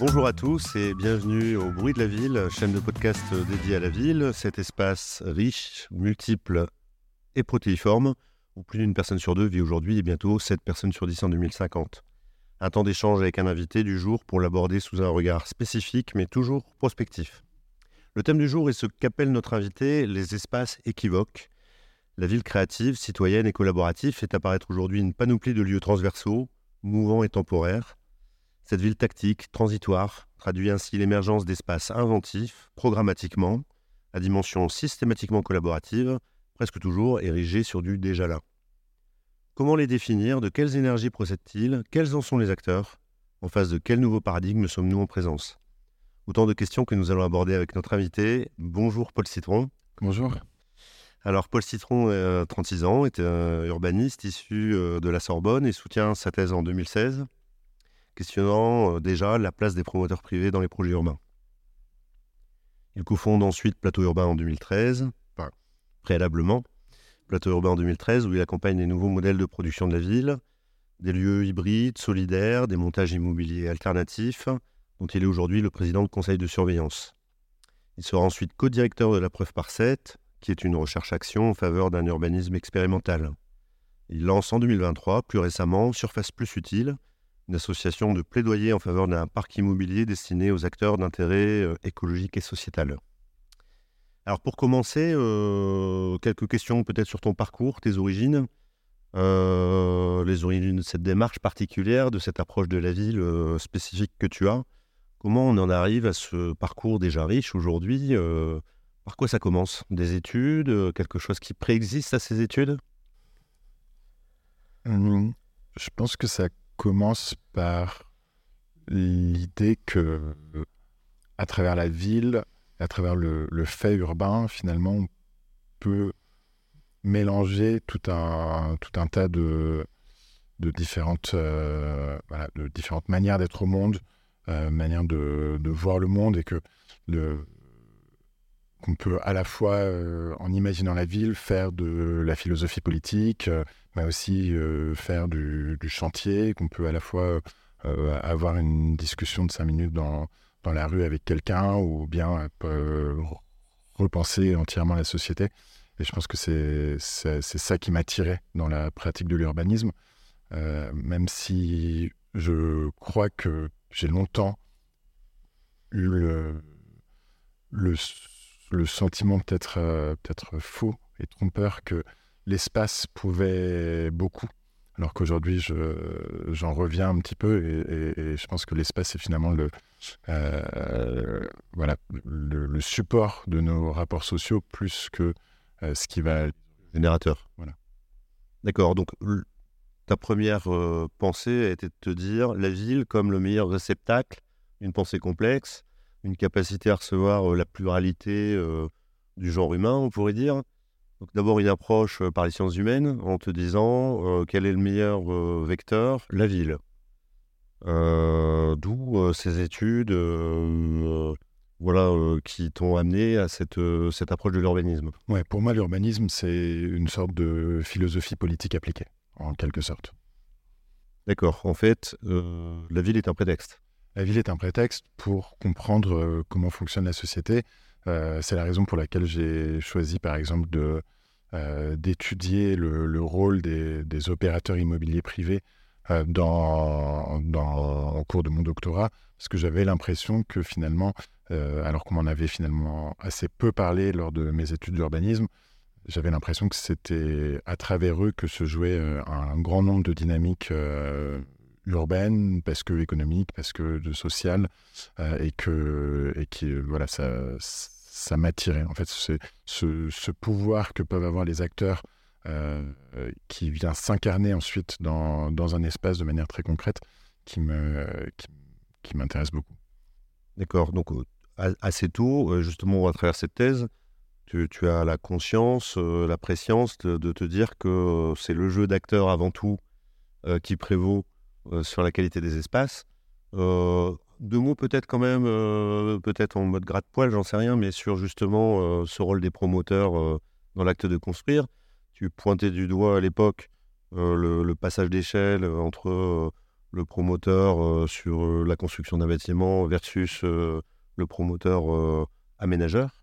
Bonjour à tous et bienvenue au Bruit de la Ville, chaîne de podcast dédiée à la ville, cet espace riche, multiple et protéiforme, où plus d'une personne sur deux vit aujourd'hui et bientôt 7 personnes sur 10 en 2050. Un temps d'échange avec un invité du jour pour l'aborder sous un regard spécifique mais toujours prospectif. Le thème du jour est ce qu'appelle notre invité les espaces équivoques. La ville créative, citoyenne et collaborative fait apparaître aujourd'hui une panoplie de lieux transversaux, mouvants et temporaires. Cette ville tactique, transitoire, traduit ainsi l'émergence d'espaces inventifs, programmatiquement, à dimension systématiquement collaborative, presque toujours érigés sur du déjà là. Comment les définir? De quelles énergies procèdent-ils? Quels en sont les acteurs? En face de quel nouveau paradigme sommes-nous en présence? Autant de questions que nous allons aborder avec notre invité. Bonjour Paul Citron. Bonjour. Alors Paul Citron, a 36 ans, est un urbaniste issu euh, de la Sorbonne et soutient sa thèse en 2016, questionnant euh, déjà la place des promoteurs privés dans les projets urbains. Il cofonde ensuite Plateau Urbain en 2013, enfin, préalablement, Plateau Urbain en 2013, où il accompagne les nouveaux modèles de production de la ville, des lieux hybrides, solidaires, des montages immobiliers alternatifs, dont il est aujourd'hui le président du conseil de surveillance. Il sera ensuite co-directeur de la preuve par 7, qui est une recherche-action en faveur d'un urbanisme expérimental. Il lance en 2023, plus récemment, Surface Plus Utile, une association de plaidoyer en faveur d'un parc immobilier destiné aux acteurs d'intérêt euh, écologique et sociétal. Alors pour commencer, euh, quelques questions peut-être sur ton parcours, tes origines, euh, les origines de cette démarche particulière, de cette approche de la ville spécifique que tu as. Comment on en arrive à ce parcours déjà riche aujourd'hui Par quoi ça commence? Des études Quelque chose qui préexiste à ces études? Je pense que ça commence par l'idée que, à travers la ville, à travers le, fait urbain, finalement, on peut mélanger tout un, tout un tas de, de, différentes, euh, de différentes manières d'être au monde, euh, manière de, voir le monde et que le qu'on peut à la fois, euh, en imaginant la ville, faire de la philosophie politique, euh, mais aussi faire du, chantier, qu'on peut à la fois avoir une discussion de cinq minutes dans, dans la rue avec quelqu'un, ou bien repenser entièrement la société. Et je pense que c'est ça qui m'a tiré dans la pratique de l'urbanisme, même si je crois que j'ai longtemps eu le, sentiment peut-être euh, peut-être faux et trompeur que l'espace pouvait beaucoup, alors qu'aujourd'hui j'en reviens un petit peu et, je pense que l'espace est finalement le, euh, voilà, le, support de nos rapports sociaux plus que euh, ce qui va... Générateur. Voilà. D'accord, donc ta première euh, pensée a été de te dire la ville comme le meilleur réceptacle d'une pensée complexe, une capacité à recevoir euh, la pluralité euh, du genre humain, on pourrait dire. Donc d'abord une approche par les sciences humaines en te disant quel est le meilleur vecteur La ville. D'où ces études voilà, qui t'ont amené à cette, cette approche de l'urbanisme. Ouais, pour moi, l'urbanisme, c'est une sorte de philosophie politique appliquée en quelque sorte. D'accord. En fait, euh, la ville est un prétexte. La ville est un prétexte pour comprendre euh, comment fonctionne la société. Euh, c'est la raison pour laquelle j'ai choisi, par exemple, de, d'étudier le, rôle des, opérateurs immobiliers privés dans, en cours de mon doctorat, parce que j'avais l'impression que finalement, alors qu'on m'en avait finalement assez peu parlé lors de mes études d'urbanisme, j'avais l'impression que c'était à travers eux que se jouait euh, un grand nombre de dynamiques euh, urbaines, parce que économiques, parce que de sociales, euh, et que et qui voilà ça ça m'attirait. En fait, c'est ce, pouvoir que peuvent avoir les acteurs qui vient s'incarner ensuite dans, dans, un espace de manière très concrète qui me qui, m'intéresse beaucoup. D'accord. Donc assez tôt, justement, à travers cette thèse, tu, as la conscience, euh, la préscience de, te dire que euh, c'est le jeu d'acteur avant tout euh, qui prévaut sur la qualité des espaces. deux mots peut-être quand même, peut-être en mode gratte-poil, j'en sais rien, mais sur justement ce rôle des promoteurs dans l'acte de construire. Tu pointais du doigt à l'époque le, passage d'échelle entre le promoteur sur la construction d'un bâtiment versus le promoteur aménageur.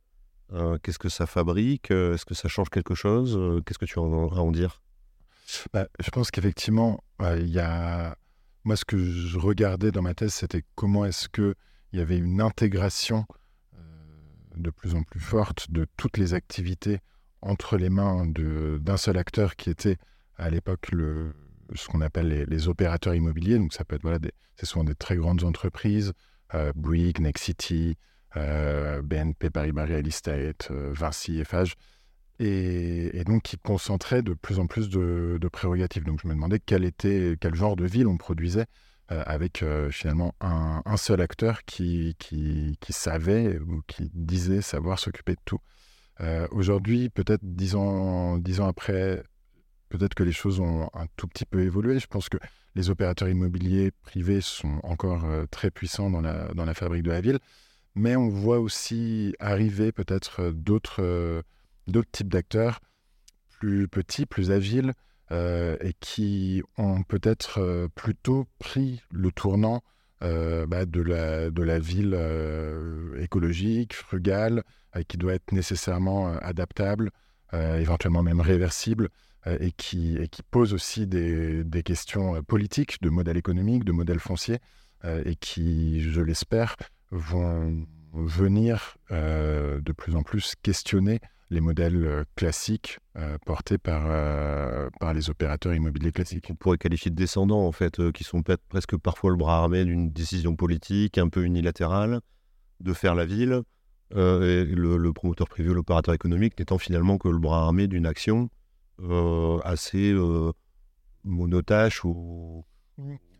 Qu'est-ce que ça fabrique? Est-ce que ça change quelque chose? Qu'est-ce que tu as à en dire? Bah, Je pense qu'effectivement, il y a... Moi, ce que je regardais dans ma thèse, c'était comment est-ce qu'il y avait une intégration de plus en plus forte de toutes les activités entre les mains d'un seul acteur qui était à l'époque ce qu'on appelle les, opérateurs immobiliers. Donc ça peut être voilà, c'est souvent des très grandes entreprises, euh, Bouygues, Nexity, euh, BNP Paribas Real Estate, euh, Vinci, Eiffage, et, donc qui concentraient de plus en plus de, prérogatives. Donc je me demandais quel était quel genre de ville on produisait euh, avec finalement un, seul acteur qui, savait ou qui disait savoir s'occuper de tout. Aujourd'hui, peut-être dix ans, dix ans après peut-être que les choses ont un tout petit peu évolué. Je pense que les opérateurs immobiliers privés sont encore euh, très puissants dans la, dans la fabrique de la ville, mais on voit aussi arriver peut-être euh, d'autres euh, d'autres types d'acteurs plus petits, plus agiles, et qui ont peut-être plutôt pris le tournant bah, de, la, de la ville écologique, frugale, qui doit être nécessairement adaptable, éventuellement même réversible. Euh, et, qui, et qui pose aussi des, des, questions euh, politiques, de modèle économique, de modèle foncier, euh, et qui, je l'espère, vont venir de plus en plus questionner les modèles classiques portés par, par les opérateurs immobiliers classiques. On pourrait qualifier de descendants, en fait, qui sont peut-être presque parfois le bras armé d'une décision politique un peu unilatérale de faire la ville, et le, le, promoteur privé ou l'opérateur économique n'étant finalement que le bras armé d'une action euh, assez euh, monotache ou,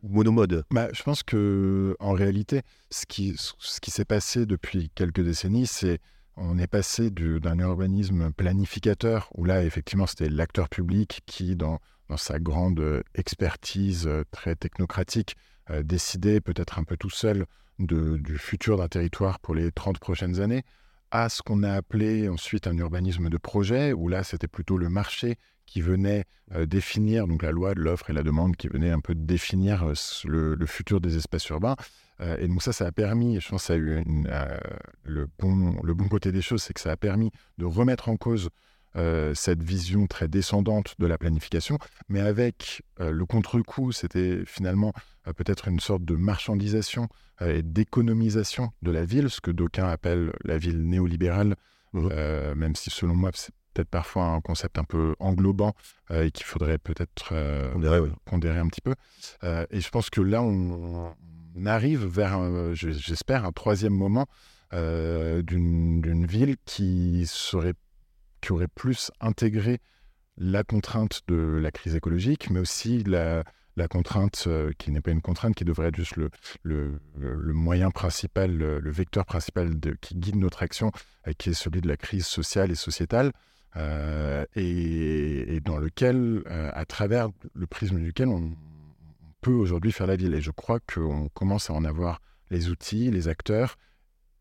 monomode bah, Je pense que en réalité, ce qui, ce qui s'est passé depuis quelques décennies, c'est on est passé d'un urbanisme planificateur, où là, effectivement, c'était l'acteur public qui, dans, sa grande expertise euh, très technocratique, décidait peut-être un peu tout seul du futur d'un territoire pour les 30 prochaines années à ce qu'on a appelé ensuite un urbanisme de projet, où là, c'était plutôt le marché qui venait euh, définir, donc la loi de l'offre et la demande qui venait un peu définir euh, le, futur des espaces urbains. Euh, et donc ça, ça a permis, je pense que ça a eu le, bon, le bon côté des choses, c'est que ça a permis de remettre en cause cette vision très descendante de la planification, mais avec le contre-coup, c'était finalement peut-être une sorte de marchandisation et d'économisation de la ville, ce que d'aucuns appellent la ville néolibérale, mmh. même si selon moi c'est peut-être parfois un concept un peu englobant et qu'il faudrait peut-être pondérer, un petit peu. et je pense que là, on, arrive vers, j'espère, un troisième moment d'une ville qui serait qui aurait plus intégré la contrainte de la crise écologique, mais aussi la, la contrainte euh, qui n'est pas une contrainte, qui devrait être juste le, le, le moyen principal, le, vecteur principal qui guide notre action, euh, qui est celui de la crise sociale et sociétale, euh, et, dans lequel, à travers le prisme duquel on, peut aujourd'hui faire la ville. Et je crois qu'on commence à en avoir les outils, les acteurs,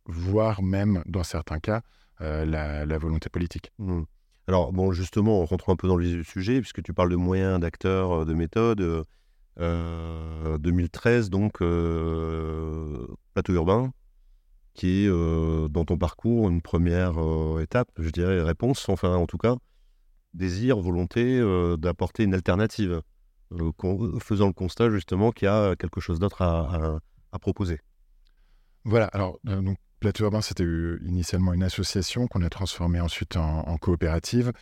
voire même, dans certains cas, la, la, volonté politique. Mmh. Alors, bon, justement, on rentre un peu dans le sujet, puisque tu parles de moyens, d'acteurs, de méthodes. 2013, euh, donc, euh, plateau urbain, qui est euh, dans ton parcours une première étape, je dirais, réponse, enfin, en tout cas, désir, volonté d'apporter une alternative, faisant le constat justement qu'il y a quelque chose d'autre à, proposer. Voilà, alors donc, Plateau Urbain, c'était initialement une association qu'on a transformée ensuite en, coopérative.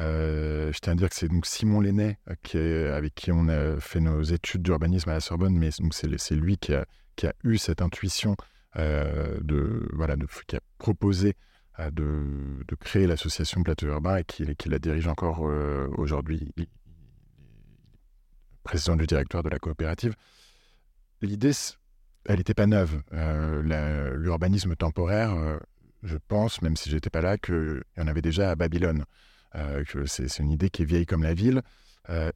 Euh, je tiens à dire que c'est donc Simon Lenné euh, avec qui on a fait nos études d'urbanisme à la Sorbonne, mais c'est lui qui a, eu cette intuition euh, de, voilà, qui a proposé de, créer l'association Plateau Urbain et qui la dirige encore aujourd'hui, président du directoire de la coopérative. L'idée, elle n'était pas neuve. Euh, l'urbanisme temporaire, euh, je pense, même si j'étais pas là, qu'il y en avait déjà à Babylone. Euh, c'est une idée qui est vieille comme la ville.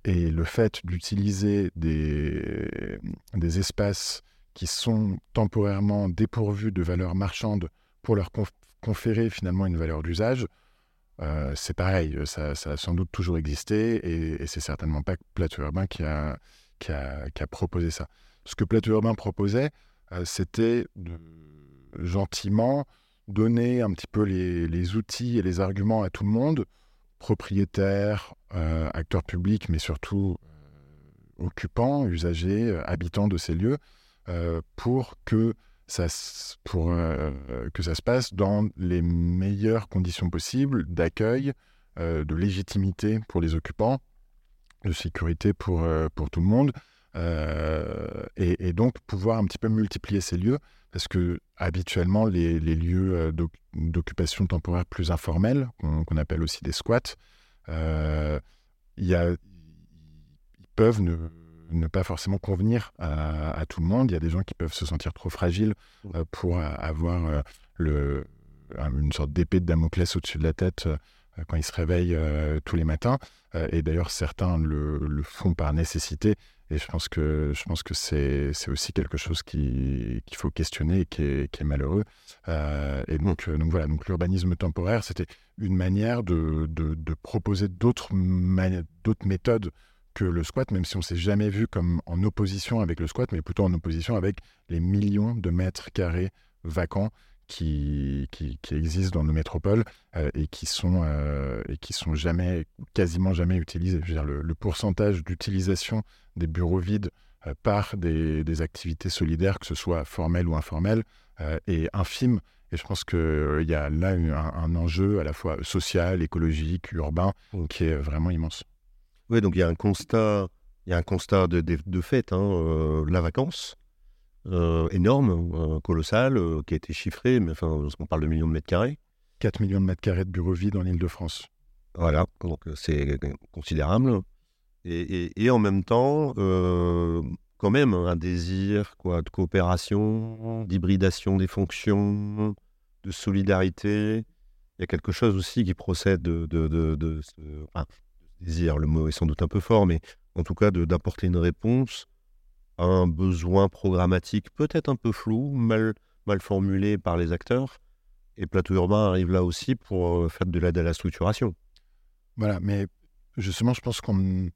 et le fait d'utiliser des, des, espaces qui sont temporairement dépourvus de valeur marchande pour leur conférer finalement une valeur d'usage, c'est pareil, ça, a sans doute toujours existé et, c'est certainement pas Plateau Urbain qui a, proposé ça. ce que Plateau Urbain proposait, c'était de gentiment donner un petit peu les, outils et les arguments à tout le monde, propriétaires, acteurs publics, mais surtout occupants, usagers, habitants de ces lieux, pour que pour que ça se passe dans les meilleures conditions possibles d'accueil, de légitimité pour les occupants, de sécurité pour, pour tout le monde, et, donc pouvoir un petit peu multiplier ces lieux, parce que habituellement les, lieux d'occupation temporaire plus informels, qu'on appelle aussi des squats, y a, ils peuvent ne ne pas forcément convenir à, tout le monde. Il y a des gens qui peuvent se sentir trop fragiles mmh. euh, pour avoir euh, le, une sorte d'épée de Damoclès au-dessus de la tête euh, quand ils se réveillent tous les matins. et d'ailleurs, certains le, font par nécessité. Et je pense que, je pense que c'est, aussi quelque chose qu'il faut questionner et qui est, malheureux. et donc, donc voilà, donc l'urbanisme temporaire, c'était une manière de, de proposer d'autres, d'autres méthodes que le squat, même si on s'est jamais vu comme en opposition avec le squat, mais plutôt en opposition avec les millions de mètres carrés vacants qui, qui, existent dans nos métropoles euh, et qui sont euh, et qui sont jamais quasiment jamais utilisés. Je veux dire, le, pourcentage d'utilisation des bureaux vides euh, par des, des, activités solidaires, que ce soit formelles ou informelles, est infime. Et je pense qu'il y a là un, un, enjeu à la fois social, écologique, urbain, qui est vraiment immense. Oui, donc il y a un constat, il y a un constat de, de, fait, hein, euh, la vacance, euh, énorme, euh, colossale, qui a été chiffrée, mais enfin, on parle de millions de mètres carrés. 4 millions de mètres carrés de bureaux vides en Ile-de-France. Voilà, donc c'est considérable. Et, et, en même temps, quand même, un désir quoi, de coopération, d'hybridation des fonctions, de solidarité. Il y a quelque chose aussi qui procède de, de, de, désir, le mot est sans doute un peu fort, mais en tout cas d'apporter une réponse à un besoin programmatique peut-être un peu flou, mal, mal formulé par les acteurs. Et Plateau Urbain arrive là aussi pour euh, faire de l'aide à la structuration. Voilà, mais justement, je pense qu'on.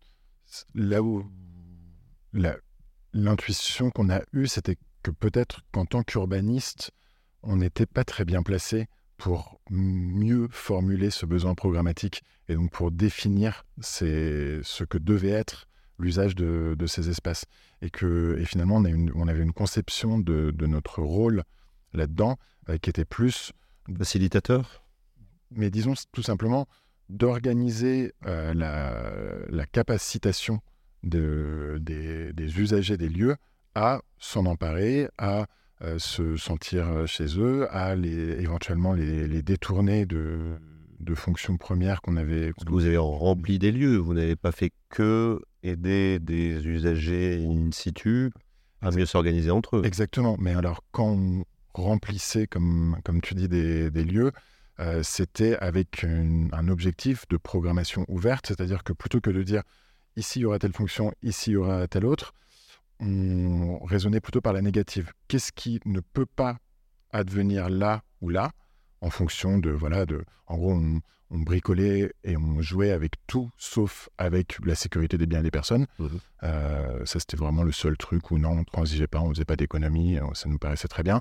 Là où. L'intuition qu'on a eue, c'était que peut-être qu'en tant qu'urbaniste, on n'était pas très bien placé pour mieux formuler ce besoin programmatique et donc pour définir ce que devait être l'usage de, ces espaces. Et que et finalement, on, avait une conception de, notre rôle là-dedans euh, qui était plus... Facilitateur? Mais disons tout simplement d'organiser euh, la, capacitation de, des, des usagers des lieux à s'en emparer, à se sentir euh, chez eux, à les, éventuellement les, détourner de, de, fonctions premières qu'on avait. vous avez rempli des lieux, vous n'avez pas fait que aider des usagers in situ à mieux s'organiser entre eux. Exactement, mais alors quand on remplissait, comme, comme tu dis, des, des lieux, euh, c'était avec un objectif de programmation ouverte, c'est-à-dire que plutôt que de dire ici il y aura telle fonction, ici il y aura telle autre, on raisonnait plutôt par la négative. Qu'est-ce qui ne peut pas advenir là ou là en fonction de, voilà, de, en gros, on, bricolait et on jouait avec tout sauf avec la sécurité des biens des personnes. Mmh euh, ça, c'était vraiment le seul truc où non, on ne transigeait pas, on ne faisait pas d'économie, euh, ça nous paraissait très bien.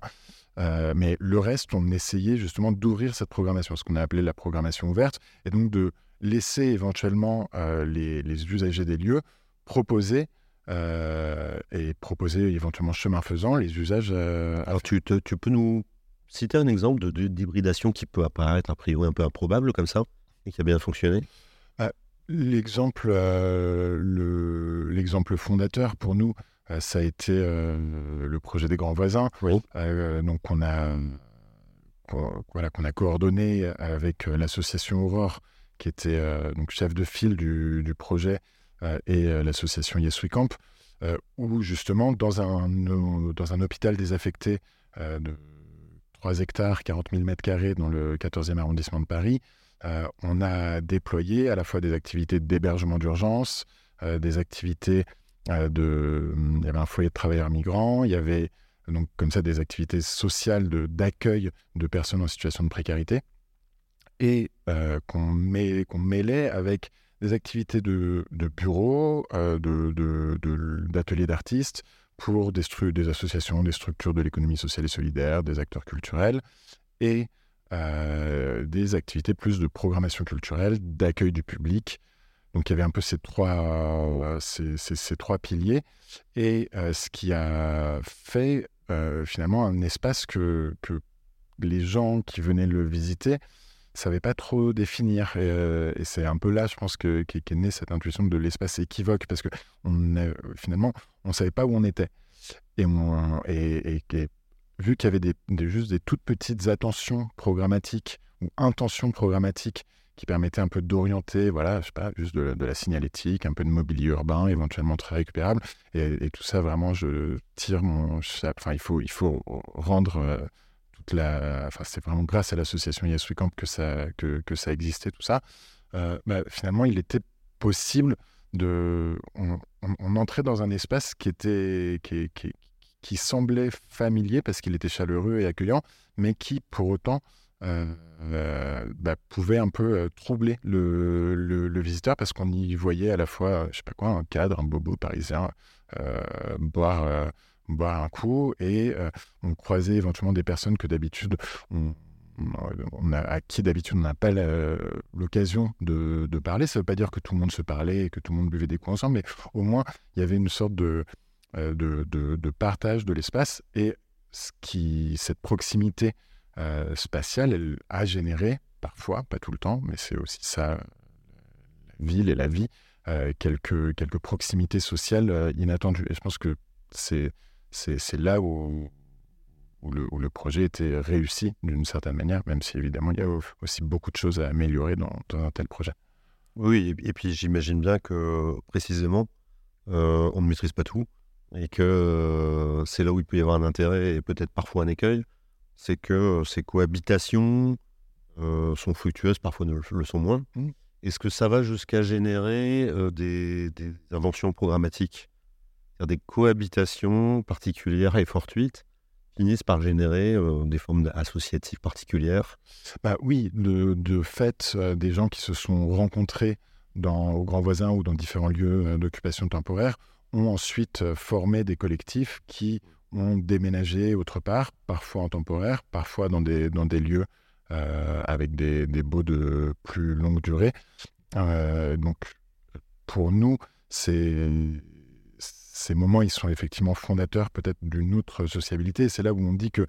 Euh, mais le reste, on essayait justement d'ouvrir cette programmation, ce qu'on a appelé la programmation ouverte, et donc de laisser éventuellement les, les, usagers des lieux proposer et proposer éventuellement chemin faisant les usages. Euh, Alors tu, tu, peux nous citer un exemple d'hybridation qui peut apparaître a priori un peu improbable comme ça et qui a bien fonctionné? Bah, L'exemple le, l'exemple fondateur pour nous, euh, ça a été le projet des grands voisins. Oui. donc on a voilà qu'on a coordonné avec l'association Aurore qui était donc chef de file du, du projet euh, et euh, l'association Yes We Camp, euh, où justement, dans un, dans un hôpital désaffecté de 3 hectares, 40 000 mètres carrés dans le 14e arrondissement de Paris, on a déployé à la fois des activités d'hébergement d'urgence, des activités de... Il y avait un foyer de travailleurs migrants, il y avait donc comme ça des activités sociales d'accueil de, personnes en situation de précarité, et qu'on mêlait avec des activités de, de euh, d'ateliers d'artistes, pour des, associations, des structures de l'économie sociale et solidaire, des acteurs culturels et des activités plus de programmation culturelle, d'accueil du public. Donc il y avait un peu ces trois, ces, ces, trois piliers. Et ce qui a fait finalement un espace que, que les gens qui venaient le visiter savaient pas trop définir. Et, c'est un peu là, je pense, que, qu'est, née cette intuition de l'espace équivoque, parce que on finalement, on savait pas où on était. Et, on, et, et, vu qu'il y avait des, juste des toutes petites attentions programmatiques ou intentions programmatiques qui permettaient un peu d'orienter, voilà, je sais pas, juste de, la signalétique, un peu de mobilier urbain, éventuellement très récupérable. Et, tout ça, vraiment, je tire mon Enfin, il faut, il faut rendre euh, Enfin, c'est vraiment grâce à l'association Yes Camp que ça, que, ça existait, tout ça. Euh, bah, finalement, il était possible de. On, entrait dans un espace qui était. qui, qui, semblait familier parce qu'il était chaleureux et accueillant, mais qui pour autant euh, euh, bah, pouvait un peu troubler le, le, visiteur parce qu'on y voyait à la fois, je sais pas quoi, un cadre, un bobo parisien boire, boire un coup et on croisait éventuellement des personnes que d'habitude on, à qui d'habitude on n'a pas l'occasion de, de, parler. Ça ne veut pas dire que tout le monde se parlait et que tout le monde buvait des coups ensemble, mais au moins il y avait une sorte de, euh, de, partage de l'espace. Et ce qui, cette proximité euh, spatiale, elle a généré, parfois, pas tout le temps, mais c'est aussi ça, la ville et la vie, euh, quelques, quelques proximités sociales inattendues. Et je pense que c'est, c'est, là où, où, le, où, le, projet était réussi d'une certaine manière, même si évidemment il y a aussi beaucoup de choses à améliorer dans, dans un tel projet. Oui, et puis j'imagine bien que précisément, on ne maîtrise pas tout et que euh, c'est là où il peut y avoir un intérêt et peut-être parfois un écueil, c'est que euh, ces cohabitations euh, sont fructueuses, parfois ne le sont moins. Mmh. Est-ce que ça va jusqu'à générer des, inventions programmatiques? Des cohabitations particulières et fortuites finissent par générer des formes associatives particulières bah Oui, de, fait, des gens qui se sont rencontrés dans, au Grand Voisin ou dans différents lieux d'occupation temporaire ont ensuite euh, formé des collectifs qui ont déménagé autre part, parfois en temporaire, parfois dans des, dans des lieux euh, avec des, des baux de plus longue durée. Euh, donc, pour nous, ces, ces moments, ils sont effectivement fondateurs peut-être d'une autre sociabilité. C'est là où on dit que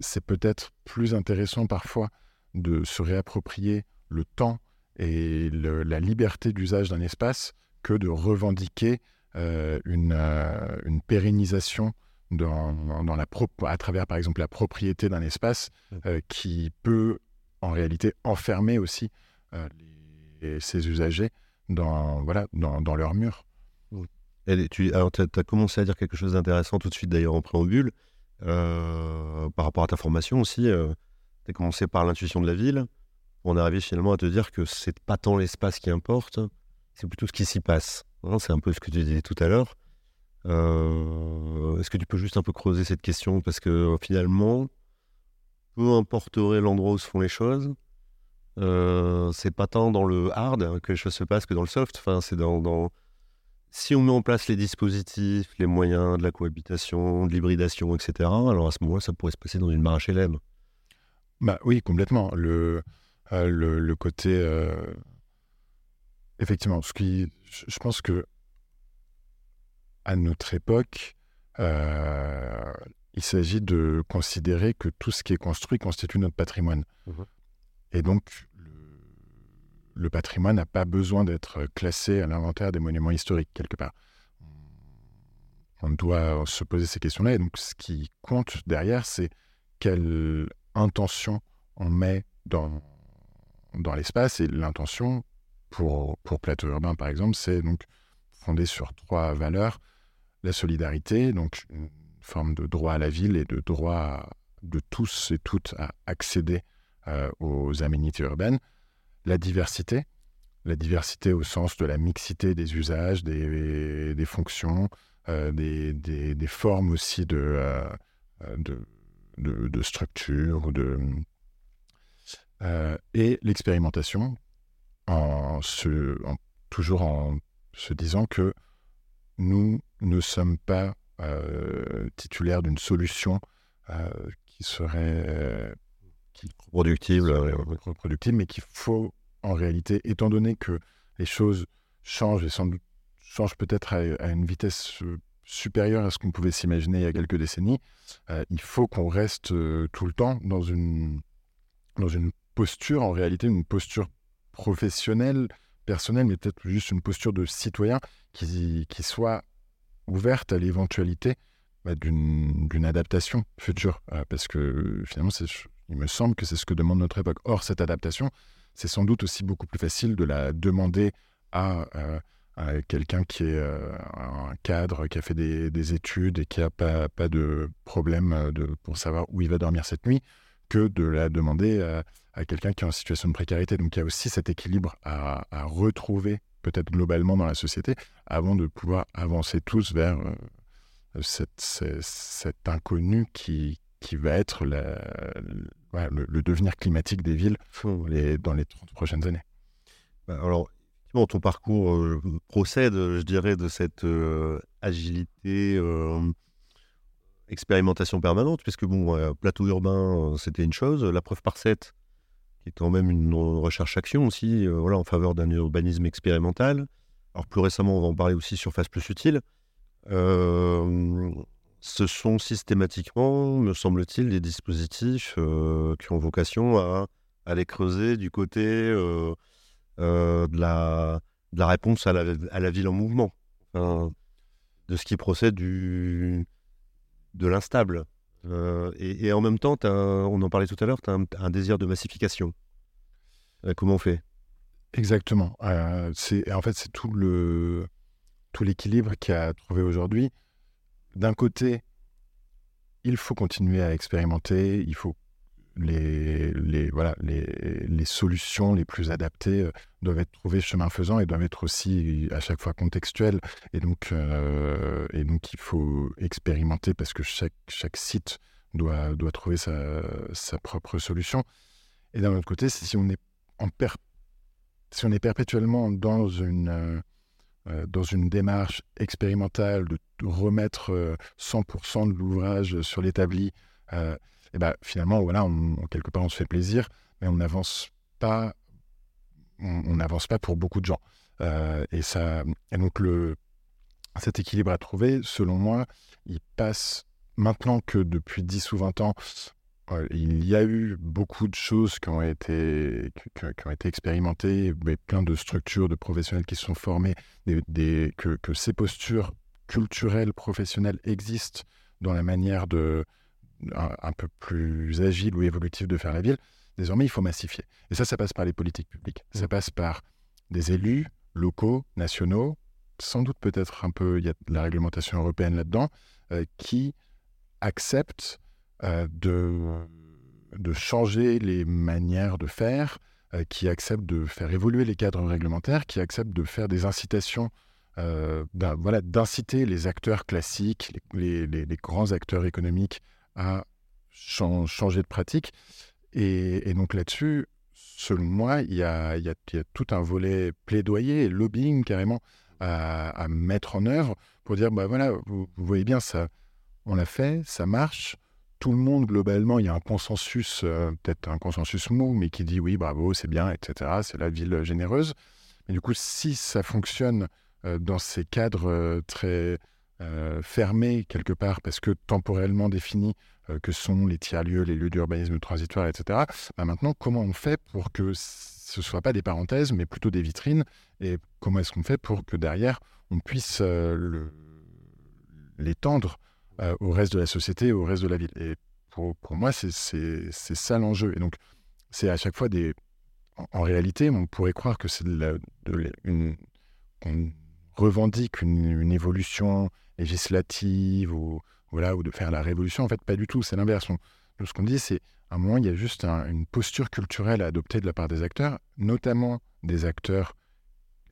c'est peut-être plus intéressant parfois de se réapproprier le temps et la liberté d'usage d'un espace que de revendiquer euh, une, euh, une, pérennisation dans, dans la à travers, par exemple, la propriété d'un espace mmh. euh, qui peut, en réalité, enfermer aussi ses usagers dans, voilà, dans, dans leurs tu alors, as, commencé à dire quelque chose d'intéressant tout de suite, d'ailleurs, en préambule, par rapport à ta formation aussi. tu as commencé par l'intuition de la ville. On est arrivé finalement à te dire que c'est pas tant l'espace qui importe, c'est plutôt ce qui s'y passe. Hein, c'est un peu ce que tu disais tout à l'heure. Euh, est-ce que tu peux juste un peu creuser cette question Parce que euh, finalement, peu importerait l'endroit où se font les choses, euh, c'est pas tant dans le hard que les choses se passent que dans le soft. Enfin, c'est dans, Si on met en place les dispositifs, les moyens de la cohabitation, de l'hybridation, etc., alors à ce moment-là, ça pourrait se passer dans une mare HLM. Bah oui, complètement. Le, le, le, côté Effectivement, ce qui, je pense que à notre époque, euh, il s'agit de considérer que tout ce qui est construit constitue notre patrimoine. Mmh Et donc, le, patrimoine n'a pas besoin d'être classé à l'inventaire des monuments historiques, quelque part. On doit se poser ces questions-là. Et donc, ce qui compte derrière, c'est quelle intention on met dans, dans l'espace. Et l'intention, pour, pour Plateau Urbain, par exemple, c'est donc fondé sur trois valeurs. La solidarité, donc une forme de droit à la ville et de droit de tous et toutes à accéder euh, aux aménités urbaines. La diversité, la diversité au sens de la mixité des usages, des, des fonctions, euh, des, des, des, formes aussi de, euh, de, de, de, structure, de, et l'expérimentation, en se, toujours en se disant que nous ne sommes pas titulaire d'une solution qui serait reproductible, reproductible, mais qu'il faut en réalité, étant donné que les choses changent et sans doute changent peut-être à, une vitesse supérieure à ce qu'on pouvait s'imaginer il y a quelques décennies, il faut qu'on reste tout le temps dans une, dans une posture, en réalité, une posture professionnelle, personnelle, mais peut-être juste une posture de citoyen qui, qui soit ouverte à l'éventualité bah, d'une adaptation future. Euh, parce que finalement, il me semble que c'est ce que demande notre époque. Or, cette adaptation, c'est sans doute aussi beaucoup plus facile de la demander à, euh, quelqu'un qui est euh, un cadre, qui a fait des, études et qui n'a pas, de problème de, pour savoir où il va dormir cette nuit, que de la demander à, quelqu'un qui est en situation de précarité. Donc il y a aussi cet équilibre à, retrouver peut-être globalement dans la société avant de pouvoir avancer tous vers euh, cet inconnu qui, va être le, devenir climatique des villes dans les 30 prochaines années. Bah, alors, ton parcours euh, procède, je dirais, de cette euh, agilité expérimentation permanente, puisque bon, plateau urbain, euh, c'était une chose, la preuve par 7, qui est quand même une recherche-action aussi, euh, voilà, en faveur d'un urbanisme expérimental. Alors plus récemment, on va en parler aussi sur Phase Plus Utile. Ce sont systématiquement, me semble-t-il, des dispositifs qui ont vocation à aller creuser du côté de, la, réponse à la, ville en mouvement, de ce qui procède du, de l'instable. Et, en même temps, on en parlait tout à l'heure, tu as un, désir de massification. Comment on fait? Exactement. En fait c'est tout le tout l'équilibre qu'il a trouvé aujourd'hui. D'un côté, il faut continuer à expérimenter, il faut les, voilà, les, solutions les plus adaptées euh, doivent être trouvées chemin faisant et doivent être aussi à chaque fois contextuelles. Et donc, euh, et donc il faut expérimenter parce que chaque, chaque site doit, doit trouver sa, sa propre solution. Et d'un autre côté, si on est, en per, si on est perpétuellement dans une, euh, dans une démarche expérimentale de remettre 100% de l'ouvrage sur l'établi, et ben finalement, voilà, on, quelque part, on se fait plaisir, mais on n'avance pas, on n'avance pas pour beaucoup de gens. Euh, et, ça, donc, le, cet équilibre à trouver, selon moi, il passe maintenant que depuis 10 ou 20 ans, euh, il y a eu beaucoup de choses qui ont été, qui, ont été expérimentées, mais plein de structures, de professionnels qui se sont formés, que, ces postures culturelles, professionnelles existent dans la manière de, un, peu plus agile ou évolutif de faire la ville, désormais, il faut massifier. Et ça, ça passe par les politiques publiques. Ça mmh. passe par des élus locaux, nationaux, sans doute peut-être un peu, il y a de la réglementation européenne là-dedans, euh, qui acceptent euh, de, de changer les manières de faire, euh, qui acceptent de faire évoluer les cadres réglementaires, qui acceptent de faire des incitations, voilà, d'inciter les acteurs classiques, les, grands acteurs économiques à changer de pratique. Et, donc là-dessus, selon moi, il y, a, tout un volet plaidoyer, lobbying carrément à, mettre en œuvre pour dire, bah voilà, vous, voyez bien, ça, on l'a fait, ça marche. Tout le monde, globalement, il y a un consensus, euh, peut-être un consensus mou, mais qui dit oui, bravo, c'est bien, etc. C'est la ville généreuse. Mais du coup, si ça fonctionne euh, dans ces cadres euh, très euh, fermé quelque part parce que temporellement défini euh, que sont les tiers-lieux, les lieux d'urbanisme transitoire, etc. Bah, maintenant, comment on fait pour que ce ne soit pas des parenthèses, mais plutôt des vitrines Et comment est-ce qu'on fait pour que derrière, on puisse euh, l'étendre au reste de la société, au reste de la ville Et pour, pour moi, c'est ça l'enjeu. Et donc, c'est à chaque fois des... En, réalité, on pourrait croire que c'est de, de, une... revendique une, évolution législative ou, voilà, ou de faire la révolution. En fait, pas du tout, c'est l'inverse. Ce qu'on dit, c'est à un moment, il y a juste une posture culturelle à adopter de la part des acteurs, notamment des acteurs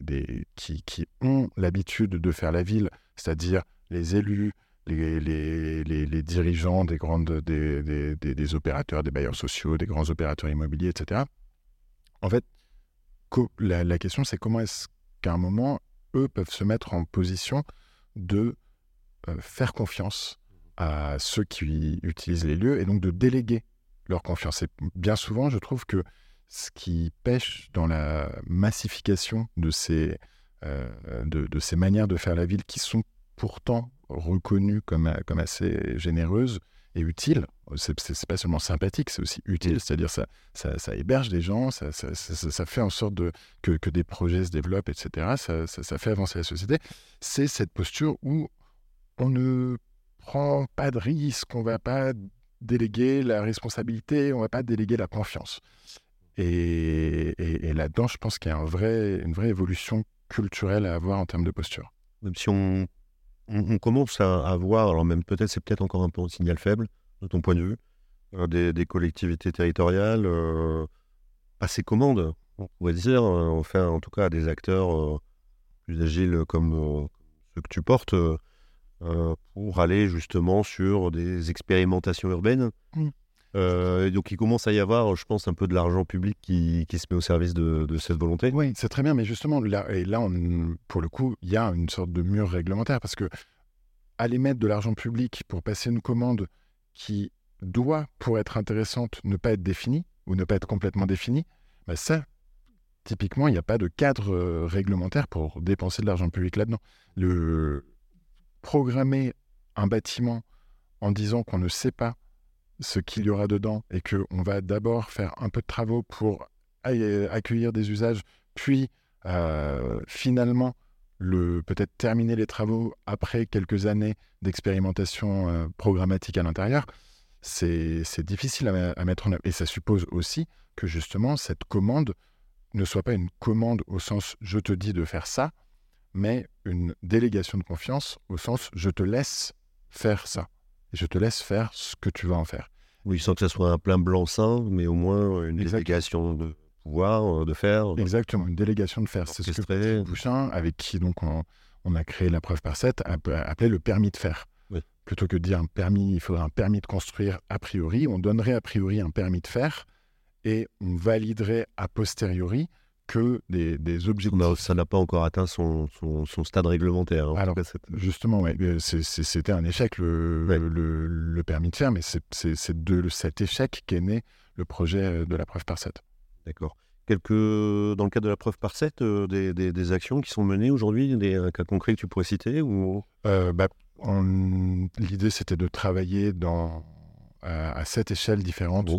des, qui, qui ont l'habitude de faire la ville, c'est-à-dire les élus, les, les, dirigeants des, grandes, des, des, des, opérateurs, des bailleurs sociaux, des grands opérateurs immobiliers, etc. En fait, la question, c'est comment est-ce qu'à un moment, eux peuvent se mettre en position de faire confiance à ceux qui utilisent les lieux et donc de déléguer leur confiance. Et bien souvent, je trouve que ce qui pêche dans la massification de ces, de, ces manières de faire la ville qui sont pourtant reconnues comme, comme assez généreuses et utiles, c'est pas seulement sympathique, c'est aussi utile, c'est-à-dire ça, ça, héberge des gens, ça, fait en sorte que, des projets se développent, etc. Ça, fait avancer la société. C'est cette posture où on ne prend pas de risque, on ne va pas déléguer la responsabilité, on ne va pas déléguer la confiance. Et, là-dedans, je pense qu'il y a une vraie évolution culturelle à avoir en termes de posture. Même si on, on, commence à, voir, alors même peut-être c'est peut-être encore un peu un signal faible, de ton point de vue, euh, des, collectivités territoriales euh, passer commande, on pourrait dire, euh, enfin en tout cas des acteurs plus agiles comme ceux que tu portes, pour aller justement sur des expérimentations urbaines. Mmh. donc il commence à y avoir, je pense, un peu de l'argent public qui, se met au service de, cette volonté. Oui, c'est très bien, mais justement, là, pour le coup, il y a une sorte de mur réglementaire, parce que aller mettre de l'argent public pour passer une commande qui doit, pour être intéressante, ne pas être définie ou ne pas être complètement définie, bah ça, typiquement, il n'y a pas de cadre euh, réglementaire pour dépenser de l'argent public là-dedans. Le programmer un bâtiment en disant qu'on ne sait pas ce qu'il y aura dedans et qu'on va d'abord faire un peu de travaux pour accueillir des usages, puis euh, finalement peut-être terminer les travaux après quelques années d'expérimentation euh, programmatique à l'intérieur, c'est difficile à, mettre en œuvre. Et ça suppose aussi que justement cette commande ne soit pas une commande au sens je te dis de faire ça, mais une délégation de confiance au sens je te laisse faire ça. Et je te laisse faire ce que tu vas en faire. Oui, sans que ce soit un plein blanc-seing, mais au moins une délégation de pouvoir euh, de faire. Exactement, une délégation de faire. C'est ce que Bouchin, avec qui donc on, a créé la preuve par 7, appelé le permis de faire. Plutôt que de dire un permis, il faudrait un permis de construire a priori, on donnerait a priori un permis de faire et on validerait a posteriori que des, des objectifs. ça n'a pas encore atteint son, son, stade réglementaire. Hein. Alors, justement, ouais, euh, c'était un échec le, le, le, permis de faire, mais c'est de cet échec qu'est né le projet euh, de la preuve par 7. D'accord. Quelques, dans le cadre de la preuve par 7, euh, des, des, actions qui sont menées aujourd'hui, des cas concrets que tu pourrais citer ou... Euh, bah, L'idée, c'était de travailler dans, à, sept échelles différentes,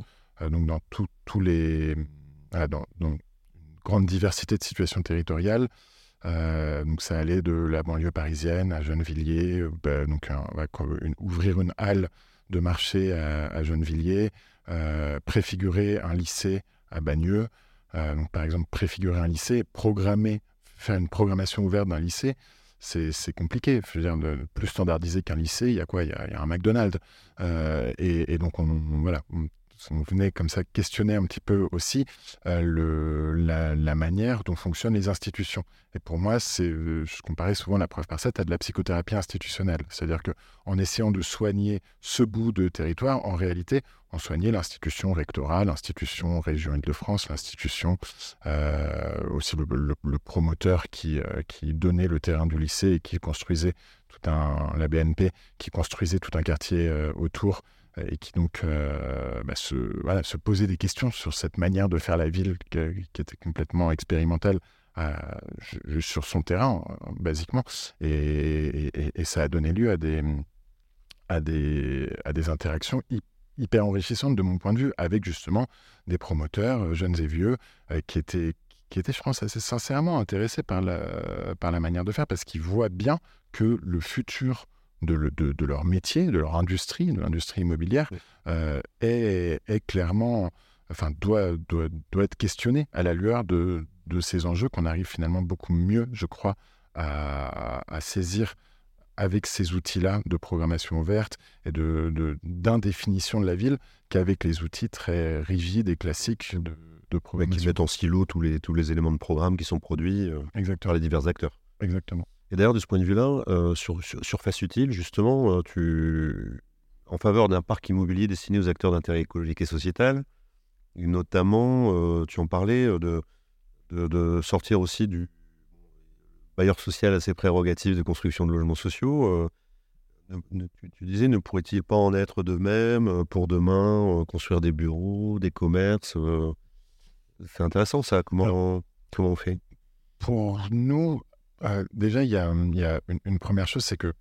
euh, donc dans tous les, dans, une grande diversité de situations territoriales. donc ça allait de la banlieue parisienne à Gennevilliers, bah, donc ouvrir une halle de marché à, à Gennevilliers, préfigurer un lycée à Bagneux. Euh, donc, par exemple, préfigurer un lycée, programmer, faire une programmation ouverte d'un lycée, c'est compliqué. Plus standardisé qu'un lycée, il y a quoi? Il y a, un McDonald's. Euh, et, donc, on, voilà, venait comme ça questionner un petit peu aussi euh, la, manière dont fonctionnent les institutions. Et pour moi, c'est, je comparais souvent la preuve par ça à de la psychothérapie institutionnelle. C'est-à-dire qu'en essayant de soigner ce bout de territoire, en réalité, on soignait l'institution rectorale, l'institution région Île-de-France, l'institution, euh, aussi le, promoteur qui, euh, qui donnait le terrain du lycée et qui construisait tout un, la BNP, qui construisait tout un quartier autour et qui donc bah, se, voilà, se posait des questions sur cette manière de faire la ville qui, était complètement expérimentale sur son terrain, basiquement. Et, ça a donné lieu à des, interactions hyper enrichissantes de mon point de vue, avec justement des promoteurs, euh, jeunes et vieux, euh, qui étaient qui étaient, je pense, assez sincèrement intéressés par la, par la manière de faire, parce qu'ils voient bien que le futur de, de, de, leur métier, de leur industrie, de l'industrie immobilière, euh, est, est, clairement, enfin, doit, doit, doit, être questionné à la lueur de, de ces enjeux qu'on arrive finalement beaucoup mieux, je crois, à, à saisir avec ces outils-là de programmation ouverte et d'indéfinition de, la ville qu'avec les outils très rigides et classiques de, de programmation. qui mettent en silo tous les, tous les éléments de programme qui sont produits euh, par les divers acteurs. Exactement. Et d'ailleurs, de ce point de vue-là, euh, sur, Surface Utile, justement, euh, tu, en faveur d'un parc immobilier destiné aux acteurs d'intérêt écologique et sociétal, notamment, tu en parlais, de, de, sortir aussi du bailleur social à ses prérogatives de construction de logements sociaux. Tu, disais, ne pourrait-il pas en être de même pour demain, construire des bureaux, des commerces C'est intéressant ça, comment, comment on fait? Pour nous, déjà, il y a, a une, première chose, c'est que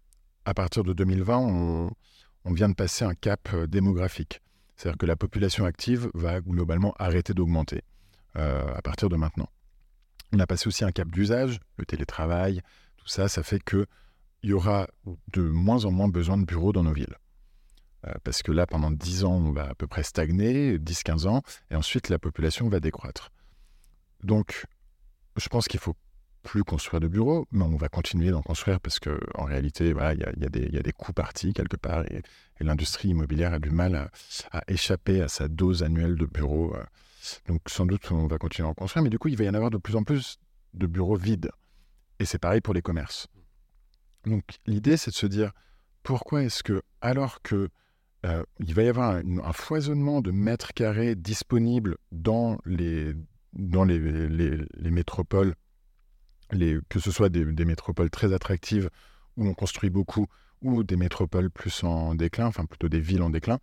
à partir de 2020, on, vient de passer un cap démographique. C'est-à-dire que la population active va globalement arrêter d'augmenter à partir de maintenant. On a passé aussi un cap d'usage, le télétravail, tout ça, ça fait qu'il y aura de moins en moins besoin de bureaux dans nos villes. Euh, parce que là, pendant 10 ans, on va à peu près stagner, 10-15 ans, et ensuite la population va décroître. Donc, je pense qu'il faut plus construire de bureaux, mais on va continuer d'en construire parce qu'en réalité, il y, a, des coûts partis quelque part et, l'industrie immobilière a du mal à, échapper à sa dose annuelle de bureaux. Euh, donc sans doute on va continuer à en construire, mais du coup il va y en avoir de plus en plus de bureaux vides. Et c'est pareil pour les commerces. Donc l'idée c'est de se dire pourquoi est-ce que alors que euh, il va y avoir un, foisonnement de mètres carrés disponibles dans les, métropoles, que ce soit des, métropoles très attractives où on construit beaucoup, ou des métropoles plus en déclin, enfin plutôt des villes en déclin,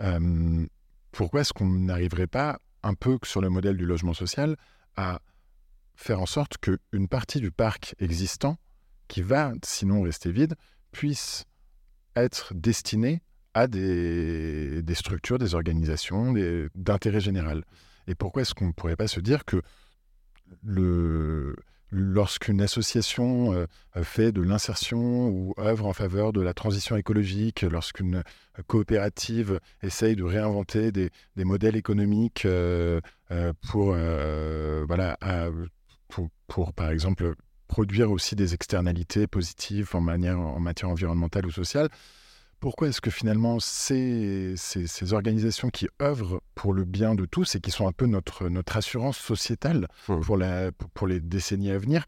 euh, pourquoi est-ce qu'on n'arriverait pas un peu sur le modèle du logement social, à faire en sorte qu'une partie du parc existant, qui va sinon rester vide, puisse être destinée à des, des structures, des organisations d'intérêt général? Et pourquoi est-ce qu'on ne pourrait pas se dire que le, lorsqu'une association euh, fait de l'insertion ou œuvre en faveur de la transition écologique, lorsqu'une euh, coopérative essaye de réinventer des, modèles économiques euh, pour, voilà, pour, par exemple, produire aussi des externalités positives en, matière environnementale ou sociale, pourquoi est-ce que finalement ces, ces, organisations qui œuvrent pour le bien de tous et qui sont un peu notre, notre assurance sociétale mmh. pour, la, pour, les décennies à venir,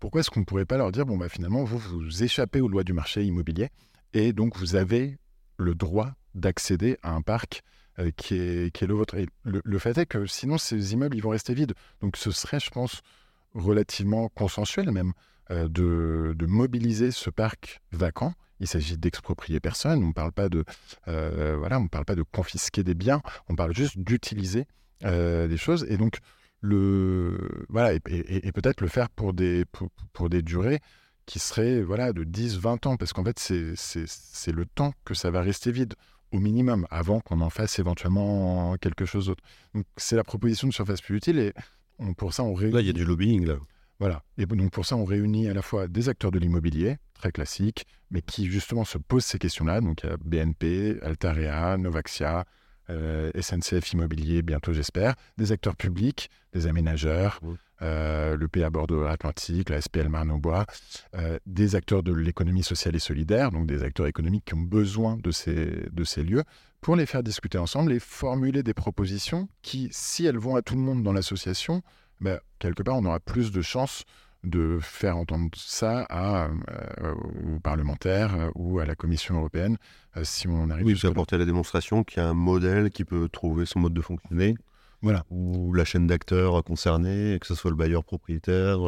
pourquoi est-ce qu'on ne pourrait pas leur dire, bon, bah, finalement, vous, vous échappez aux lois du marché immobilier et donc vous avez le droit d'accéder à un parc euh, qui, est, qui est le vôtre? Et le, fait est que sinon, ces immeubles, ils vont rester vides. Donc ce serait, je pense, relativement consensuel même euh, de, de mobiliser ce parc vacant il s'agit d'exproprier personne. On ne parle pas de, euh, voilà, on parle pas de confisquer des biens. On parle juste d'utiliser euh, des choses. Et donc, le, voilà, et, peut-être le faire pour des, pour, des durées qui seraient voilà, de 10, 20 ans. Parce qu'en fait, c'est le temps que ça va rester vide au minimum, avant qu'on en fasse éventuellement quelque chose d'autre. Donc, c'est la proposition de surface plus utile. Et pour ça, on... Là, il y a du lobbying, là. Voilà. Et donc pour ça, on réunit à la fois des acteurs de l'immobilier, très classiques, mais qui justement se posent ces questions-là. Donc il y a BNP, Altarea, Novaxia, euh, SNCF Immobilier, bientôt j'espère, des acteurs publics, des aménageurs, euh, le PA Bordeaux-Atlantique, la SPL Marne-au-Bois, euh, des acteurs de l'économie sociale et solidaire, donc des acteurs économiques qui ont besoin de ces, de ces lieux, pour les faire discuter ensemble et formuler des propositions qui, si elles vont à tout le monde dans l'association, bah, quelque part, on aura plus de chances de faire entendre ça à, euh, aux parlementaires euh, ou à la Commission européenne euh, si on arrive. Oui, apporter la démonstration qu'il y a un modèle qui peut trouver son mode de fonctionner. Voilà. Ou la chaîne d'acteurs concernés, que ce soit le bailleur propriétaire,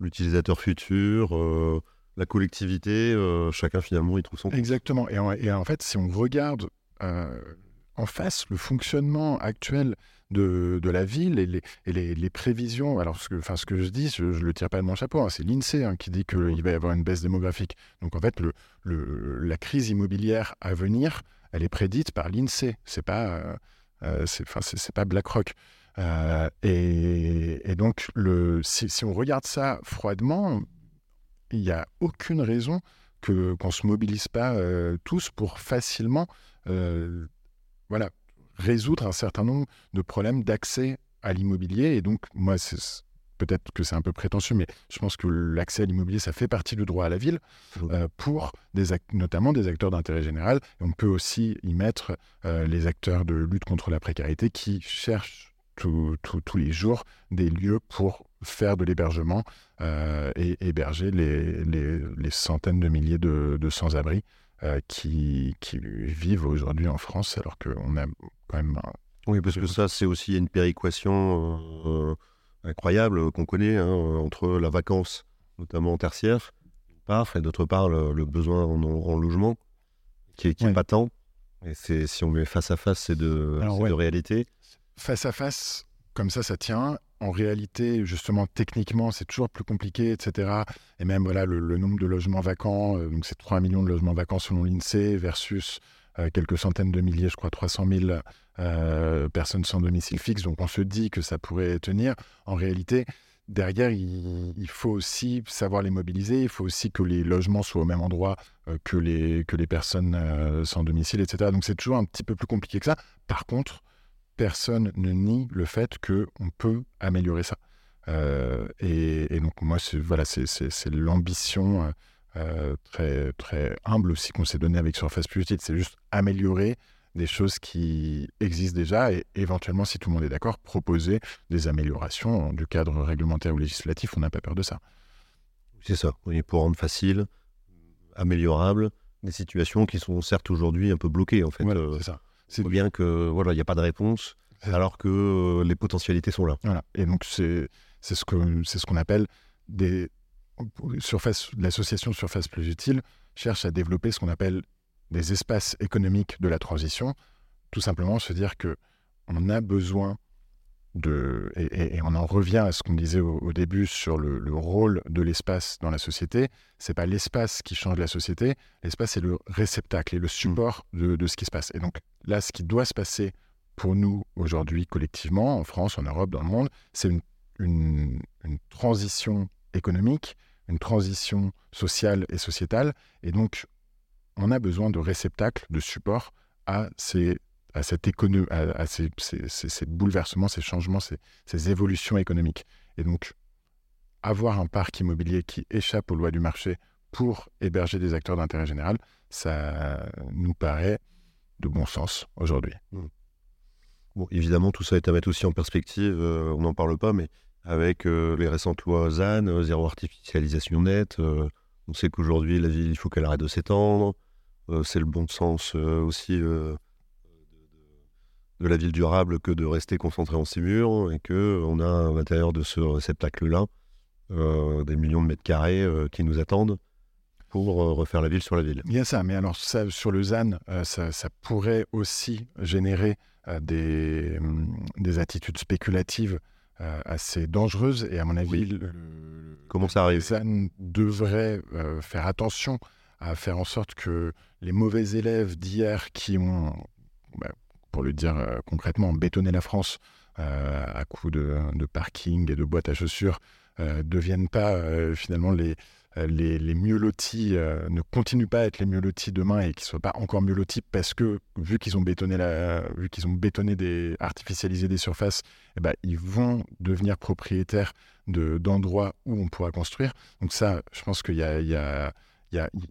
l'utilisateur futur, la collectivité, chacun finalement y trouve son. Exactement. Et et en fait, si on regarde en face le fonctionnement actuel de, de la ville et les, et les, prévisions. Alors, ce que, enfin, ce que je dis, je ne le tire pas de mon chapeau, hein, c'est l'INSEE hein, qui dit qu'il va y avoir une baisse démographique. Donc, en fait, le, le, la crise immobilière à venir, elle est prédite par l'INSEE. C'est pas, euh, euh c'est, pas BlackRock. Euh, et, et, donc, le, si, si, on regarde ça froidement, il n'y a aucune raison que, qu'on ne se mobilise pas euh, tous pour facilement voilà, résoudre un certain nombre de problèmes d'accès à l'immobilier. Et donc, moi, peut-être que c'est un peu prétentieux, mais je pense que l'accès à l'immobilier, ça fait partie du droit à la ville, euh, pour des notamment des acteurs d'intérêt général. Et on peut aussi y mettre euh, les acteurs de lutte contre la précarité qui cherchent tous les jours des lieux pour faire de l'hébergement euh, et héberger les, les, centaines de milliers de, de sans-abri qui, qui, vivent aujourd'hui en France, alors qu'on a oui, parce que ça, c'est aussi une péréquation euh, incroyable qu'on connaît hein, entre la vacance, notamment tertiaire, part, et d'autre part, le, besoin en, logement, qui est, pas tant. Et c'est, si on met face à face ces deux, réalités. Face à face, comme ça, ça tient. En réalité, justement, techniquement, c'est toujours plus compliqué, etc. Et même voilà, le, nombre de logements vacants, euh, donc c'est 3 millions de logements vacants selon l'INSEE versus euh, quelques centaines de milliers, je crois 300 000 euh, personnes sans domicile fixe. Donc on se dit que ça pourrait tenir. En réalité, derrière, il, faut aussi savoir les mobiliser. Il faut aussi que les logements soient au même endroit que, les, que les personnes sans domicile, etc. Donc c'est toujours un petit peu plus compliqué que ça. Par contre, personne ne nie le fait qu'on peut améliorer ça. Euh, et, donc moi, c'est voilà, c'est l'ambition très, très humble aussi qu'on s'est donnée avec Surface Plus Utile. C'est juste améliorer des choses qui existent déjà et éventuellement, si tout le monde est d'accord, proposer des améliorations du cadre réglementaire ou législatif. On n'a pas peur de ça. C'est ça. Oui, pour rendre facile, améliorable, des situations qui sont certes aujourd'hui un peu bloquées en fait. Euh, c'est ça. C'est bien que voilà, il n'y a pas de réponse alors que euh, les potentialités sont là. Voilà. Et donc c'est c'est ce que c'est ce qu'on appelle des surface l'association Surface Plus Utile cherche à développer ce qu'on appelle des espaces économiques de la transition, tout simplement se dire que on a besoin de, et, on en revient à ce qu'on disait au, début sur le, rôle de l'espace dans la société. C'est pas l'espace qui change la société, l'espace est le réceptacle et le support mmh. de, ce qui se passe. Et donc là, ce qui doit se passer pour nous aujourd'hui collectivement, en France, en Europe, dans le monde, c'est une, une transition économique, une transition sociale et sociétale. Et donc, on a besoin de réceptacles, de support à ces à, cette ces, bouleversements, ces changements, ces, évolutions économiques. Et donc, avoir un parc immobilier qui échappe aux lois du marché pour héberger des acteurs d'intérêt général, ça nous paraît de bon sens aujourd'hui. Mmh. Bon, évidemment, tout ça est à mettre aussi en perspective, euh, on n'en parle pas, mais avec euh, les récentes lois ZAN, euh, zéro artificialisation nette, on sait qu'aujourd'hui, la ville, il faut qu'elle arrête de s'étendre. Euh, c'est le bon sens euh, aussi euh, de la ville durable que de rester concentré en ces murs et qu'on a à l'intérieur de ce réceptacle-là des millions de mètres carrés qui nous attendent pour refaire la ville sur la ville. Il y a ça, mais alors ça, sur le ZAN, ça, pourrait aussi générer des, hum, des, attitudes spéculatives assez dangereuses et à mon avis, comment ça arrive? Le ZAN devrait faire attention à faire en sorte que les mauvais élèves d'hier qui ont, bah, pour le dire euh, concrètement, bétonné la France euh, à coups de, parking et de boîtes à chaussures, euh, deviennent pas finalement les, mieux lotis, ne continuent pas à être les mieux lotis demain et qu'ils ne soient pas encore mieux lotis parce que, vu qu'ils ont bétonné, vu qu'ils ont bétonné des, artificialisé des surfaces, eh ben, ils vont devenir propriétaires d'endroits où on pourra construire. Donc ça, je pense qu'il y a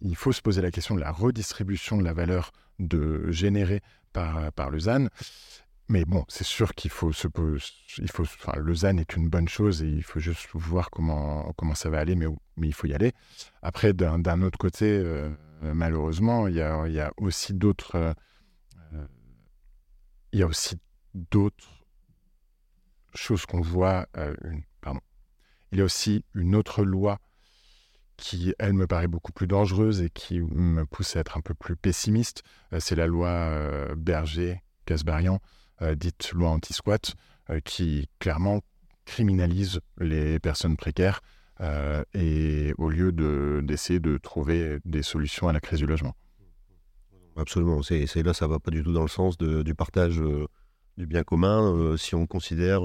il, faut se poser la question de la redistribution de la valeur de, générée par, par le ZAN. Mais bon, c'est sûr qu'il faut se il faut, enfin, ZAN est une bonne chose et il faut juste voir comment, comment ça va aller, mais, mais il faut y aller. Après, d'un autre côté, euh, malheureusement, il y a, il y a aussi d'autres, euh, il y a aussi d'autres choses qu'on voit. Euh, pardon. Il y a aussi une autre loi qui, elle, me paraît beaucoup plus dangereuse et qui me pousse à être un peu plus pessimiste, euh, c'est la loi euh, Berger-Casbarian, euh, dite loi anti-squat, qui clairement criminalise les personnes précaires et au lieu d'essayer de, trouver des solutions à la crise du logement. Absolument, c'est là, ça va pas du tout dans le sens du partage du bien commun. si on considère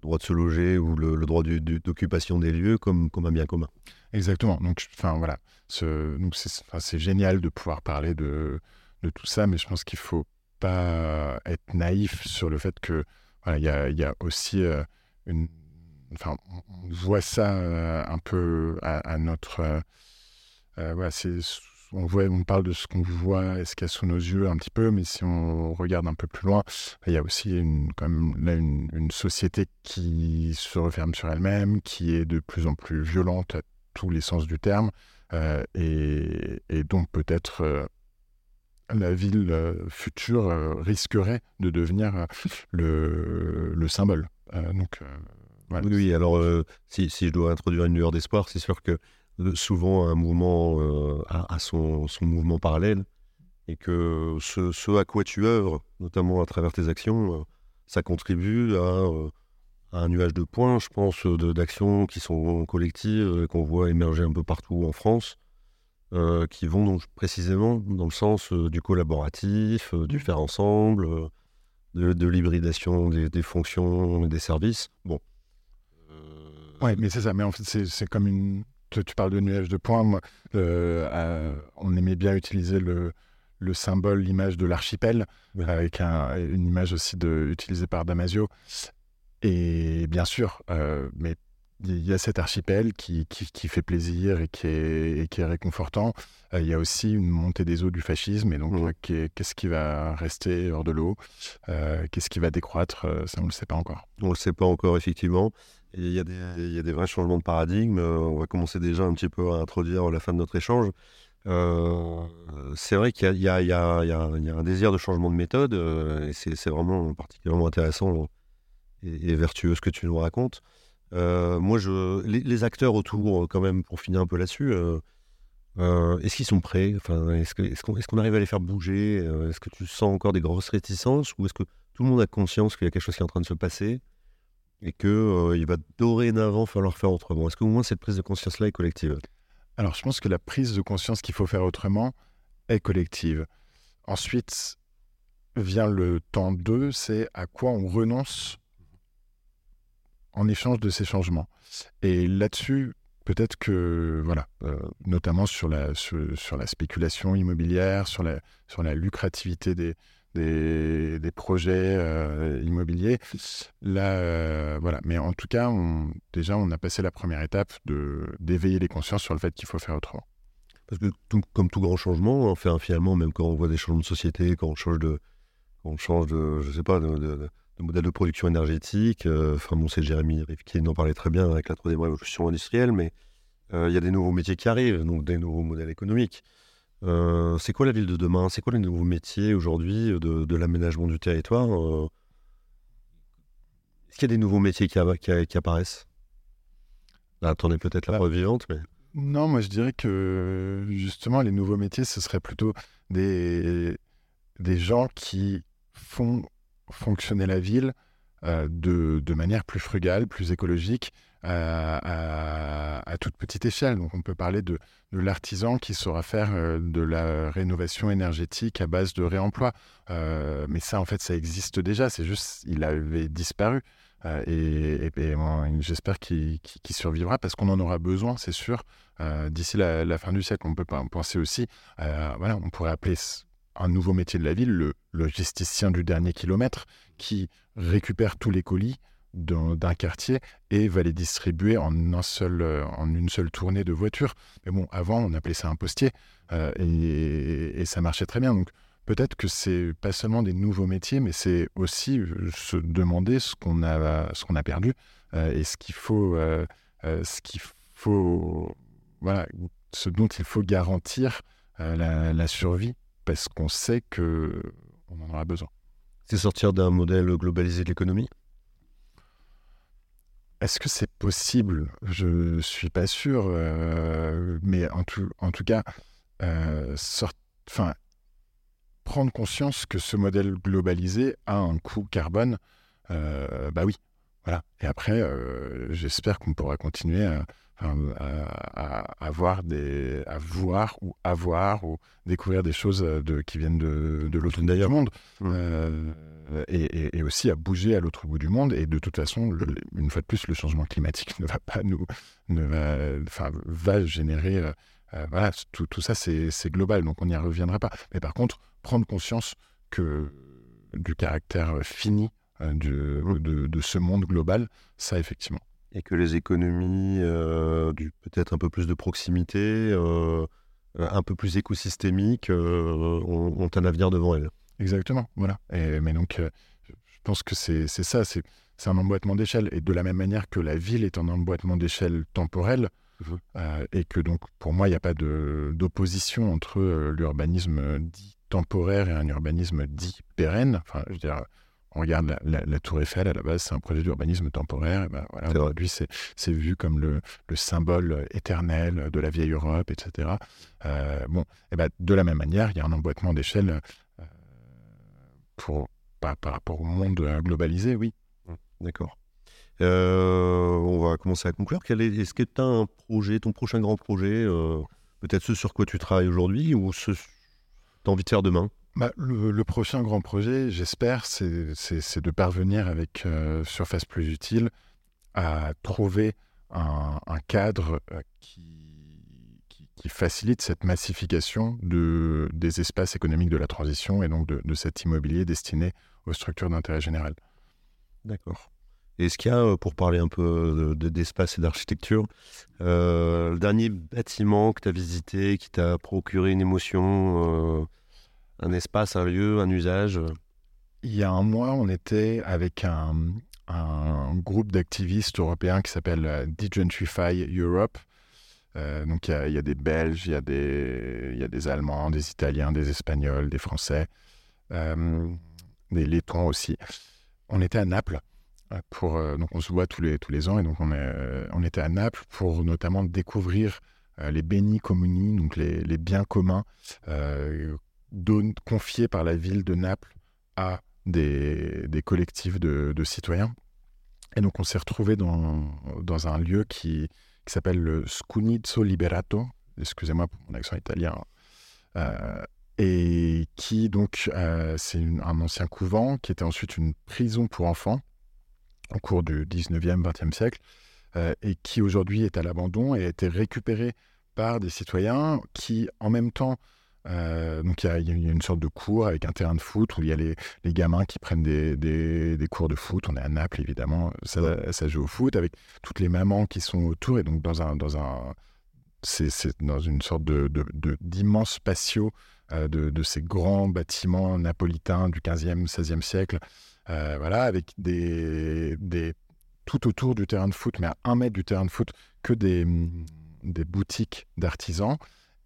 droit de se loger ou le, droit d'occupation des lieux comme, comme un bien commun. Exactement. Donc, enfin, voilà. c'est génial de pouvoir parler de, de tout ça, mais je pense qu'il ne faut pas être naïf sur le fait que voilà, il y a, y a, aussi euh, une. Enfin, on voit ça euh, un peu à, notre. Euh, voilà, c'est on, voit, on parle de ce qu'on voit et ce qu'il y a sous nos yeux un petit peu, mais si on regarde un peu plus loin, il y a aussi une, quand même là une, société qui se referme sur elle-même, qui est de plus en plus violente à tous les sens du terme, euh, et, donc peut-être euh, la ville euh, future risquerait de devenir le, le symbole. donc, Oui, alors si, je dois introduire une lueur d'espoir, c'est sûr que souvent un mouvement à, son, mouvement parallèle, et que ce, à quoi tu œuvres, notamment à travers tes actions, ça contribue à, un nuage de points, je pense, d'actions qui sont collectives, qu'on voit émerger un peu partout en France, qui vont donc précisément dans le sens du collaboratif, du faire ensemble, de, l'hybridation des, fonctions et des services. Bon. Oui, mais c'est ça. Mais en fait, c'est comme une. Tu, parles de nuage de points. on aimait bien utiliser le, le symbole, l'image de l'archipel, avec une image aussi de, utilisée par Damasio. Et bien sûr, euh, mais il y a cet archipel qui, qui, fait plaisir et qui est, qui est réconfortant. Euh, il y a aussi une montée des eaux du fascisme. Et donc, qu'est-ce qui va rester hors de l'eau? Euh, Qu'est-ce qui va décroître? Ça, on ne le sait pas encore. On ne le sait pas encore, effectivement. Il y, a des, vrais changements de paradigme. On va commencer déjà un petit peu à introduire la fin de notre échange. Euh, c'est vrai qu'il y, a un désir de changement de méthode, euh, et c'est vraiment particulièrement intéressant et, vertueux ce que tu nous racontes. Euh, moi, les, acteurs autour, quand même, pour finir un peu là-dessus, est-ce qu'ils sont prêts? Est-ce qu'on est qu'on arrive à les faire bouger? Est-ce que tu sens encore des grosses réticences? Ou est-ce que tout le monde a conscience qu'il y a quelque chose qui est en train de se passer? Et qu'il va dorénavant falloir faire autrement Est-ce qu'au moins cette prise de conscience-là est collective? Alors, je pense que la prise de conscience qu'il faut faire autrement est collective. Ensuite, vient le temps 2, c'est à quoi on renonce en échange de ces changements. Et là-dessus, peut-être que, voilà, euh, notamment sur la, sur, la spéculation immobilière, sur la, sur la lucrativité des, des, projets euh, immobiliers. Là, euh, voilà. Mais en tout cas, déjà, on a passé la première étape de d'éveiller les consciences sur le fait qu'il faut faire autrement. Parce que comme tout grand changement, enfin, finalement, même quand on voit des changements de société, quand on change de, on change de, je sais pas, de, modèle de production énergétique. Euh, enfin, bon, c'est Jérémy qui en parlait très bien avec la troisième révolution industrielle, mais il y a des nouveaux métiers qui arrivent, donc des nouveaux modèles économiques. Euh, c'est quoi la ville de demain? C'est quoi les nouveaux métiers aujourd'hui de, l'aménagement du territoire euh? Est-ce qu'il y a des nouveaux métiers qui, apparaissent? Là, attendez peut-être la bah, preuve vivante, mais... Non, moi je dirais que justement les nouveaux métiers, ce serait plutôt des, des gens qui font fonctionner la ville euh, de, de, manière plus frugale, plus écologique, à, toute petite échelle. Donc on peut parler de, l'artisan qui saura faire euh, de la rénovation énergétique à base de réemploi. Euh, mais ça, en fait, ça existe déjà. C'est juste, il avait disparu. Euh, et, j'espère qu'il survivra parce qu'on en aura besoin, c'est sûr. D'ici la, fin du siècle, on peut penser aussi, voilà, on pourrait appeler un nouveau métier de la ville, le logisticien du dernier kilomètre, qui récupère tous les colis, d'un quartier et va les distribuer en, un seul, euh, en une seule tournée de voiture. Mais bon, avant, on appelait ça un postier euh, et, ça marchait très bien. Donc peut-être que c'est pas seulement des nouveaux métiers, mais c'est aussi euh, se demander ce qu'on a, a perdu et ce qu'il faut, ce faut, voilà, ce dont il faut garantir la, la survie parce qu'on sait que on en aura besoin. C'est sortir d'un modèle globalisé de l'économie? Est-ce que c'est possible? Je suis pas sûr, euh, mais en tout, en tout cas, euh, prendre conscience que ce modèle globalisé a un coût carbone, euh, bah oui, voilà. Et après, j'espère qu'on pourra continuer à, à, voir des, à voir ou avoir ou découvrir des choses de, qui viennent de, de l'autre bout du monde. Mmh. Euh, et, aussi à bouger à l'autre bout du monde. Et de toute façon, une fois de plus, le changement climatique ne va pas nous, ne va, enfin, va générer, euh, euh, voilà, tout, tout ça, c'est global, donc on n'y reviendra pas. Mais par contre, prendre conscience que du caractère fini de, de, ce monde global, ça effectivement et que les économies euh, du peut-être un peu plus de proximité, euh, un peu plus écosystémiques, euh, ont, un avenir devant elles. Exactement, voilà. Et, mais donc, je pense que c'est ça, c'est un emboîtement d'échelle. Et de la même manière que la ville est un emboîtement d'échelle temporel, mmh et que donc, pour moi, il n'y a pas d'opposition entre l'urbanisme dit temporaire et un urbanisme dit pérenne. Enfin, je veux dire, on regarde la, Tour Eiffel, à la base, c'est un projet d'urbanisme temporaire. Et ben, voilà, aujourd'hui, c'est vu comme le, symbole éternel de la vieille Europe, etc. Euh, bon, et ben, de la même manière, il y a un emboîtement d'échelle euh, pour, par, rapport au monde globalisé, oui. Mmh, d'accord. Euh, on va commencer à conclure. Est-ce que tu as un projet, ton prochain grand projet, peut-être ce sur quoi tu travailles aujourd'hui ou ce que tu as envie de faire demain? Bah, le, prochain grand projet, j'espère, c'est de parvenir avec euh, Surface Plus Utile à trouver un, cadre euh, qui, facilite cette massification de, des espaces économiques de la transition et donc de, cet immobilier destiné aux structures d'intérêt général. D'accord. Est-ce qu'il y a, euh, pour parler un peu d'espace et d'architecture, le dernier bâtiment que tu as visité, qui t'a procuré une émotion un espace, un lieu, un usage Il y a un mois, on était avec un, groupe d'activistes européens qui s'appelle euh, Degentrify Europe. Euh, donc il y, a, des Belges, il y, y a des Allemands, des Italiens, des Espagnols, des Français, euh, des Lettons aussi. On était à Naples. Pour, donc on se voit tous les, tous les ans et donc on, est, on était à Naples pour notamment découvrir les beni comuni, donc les, les biens communs confié par la ville de Naples à des, collectifs de, citoyens. Et donc on s'est retrouvé dans, un lieu qui, qui s'appelle le Scunizzo Liberato, excusez-moi pour mon accent italien, euh, et qui donc, euh, c'est un ancien couvent qui était ensuite une prison pour enfants au cours du 19e, 20e siècle, euh, et qui aujourd'hui est à l'abandon et a été récupéré par des citoyens qui, en même temps, euh, donc il y, a une sorte de cours avec un terrain de foot où il y a les, gamins qui prennent des, cours de foot. On est à Naples évidemment, ça, joue au foot avec toutes les mamans qui sont autour et donc dans un dans un c'est dans une sorte de d'immenses spatiaux euh, de, ces grands bâtiments napolitains du 15e, 16e siècle. Euh, voilà, avec des, des tout autour du terrain de foot, mais à un mètre du terrain de foot, que des, des boutiques d'artisans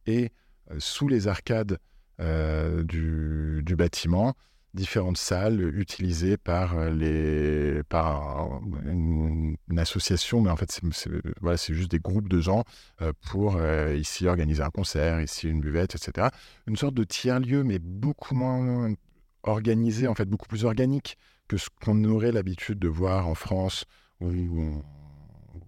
et sous les arcades euh, du, bâtiment. Différentes salles utilisées par euh, les par une, association mais en fait c'est juste des groupes de gens pour ici organiser un concert ici une buvette etc une sorte de tiers lieu mais beaucoup moins organisé en fait beaucoup plus organique que ce qu'on aurait l'habitude de voir en France ou,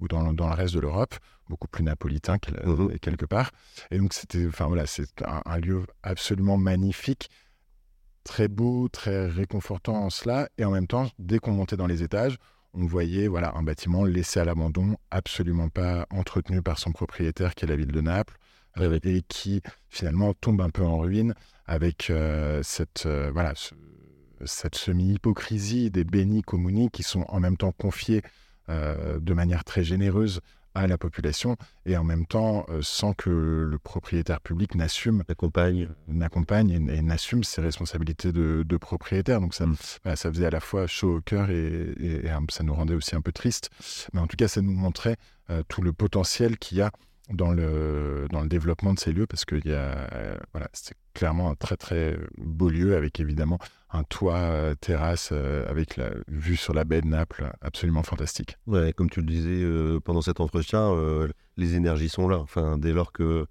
ou dans, dans, le reste de l'Europe beaucoup plus napolitain mmh quelque part. Et donc, c'était enfin, voilà, c'est un, lieu absolument magnifique, très beau, très réconfortant en cela. Et en même temps, dès qu'on montait dans les étages, on voyait voilà, un bâtiment laissé à l'abandon, absolument pas entretenu par son propriétaire, qui est la ville de Naples, et qui finalement tombe un peu en ruine avec euh, cette, euh, voilà, cette semi-hypocrisie des bénis communis qui sont en même temps confiés de manière très généreuse à la population et en même temps euh, sans que le propriétaire public n'assume n'accompagne. n'accompagne et, n'assume ses responsabilités de, propriétaire. Donc ça, mm. ça faisait à la fois chaud au cœur et, ça nous rendait aussi un peu triste. Mais en tout cas ça nous montrait euh, tout le potentiel qu'il y a dans le, dans le développement de ces lieux parce que y a, euh, voilà, c'est clairement un très très beau lieu avec évidemment un toit euh, terrasse euh, avec la vue sur la baie de Naples absolument fantastique. Ouais, comme tu le disais pendant cet entretien, les énergies sont là. Enfin, dès lors que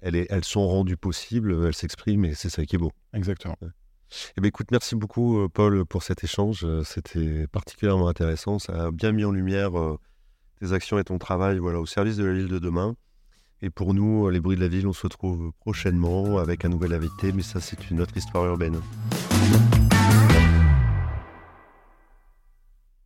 elles, elles sont rendues possibles, elles s'expriment et c'est ça qui est beau. Exactement. Eh bien, écoute, merci beaucoup Paul pour cet échange. C'était particulièrement intéressant. Ça a bien mis en lumière tes actions et ton travail voilà, au service de la ville de demain. Et pour nous, les bruits de la ville, on se retrouve prochainement avec un nouvel invité, mais ça c'est une autre histoire urbaine.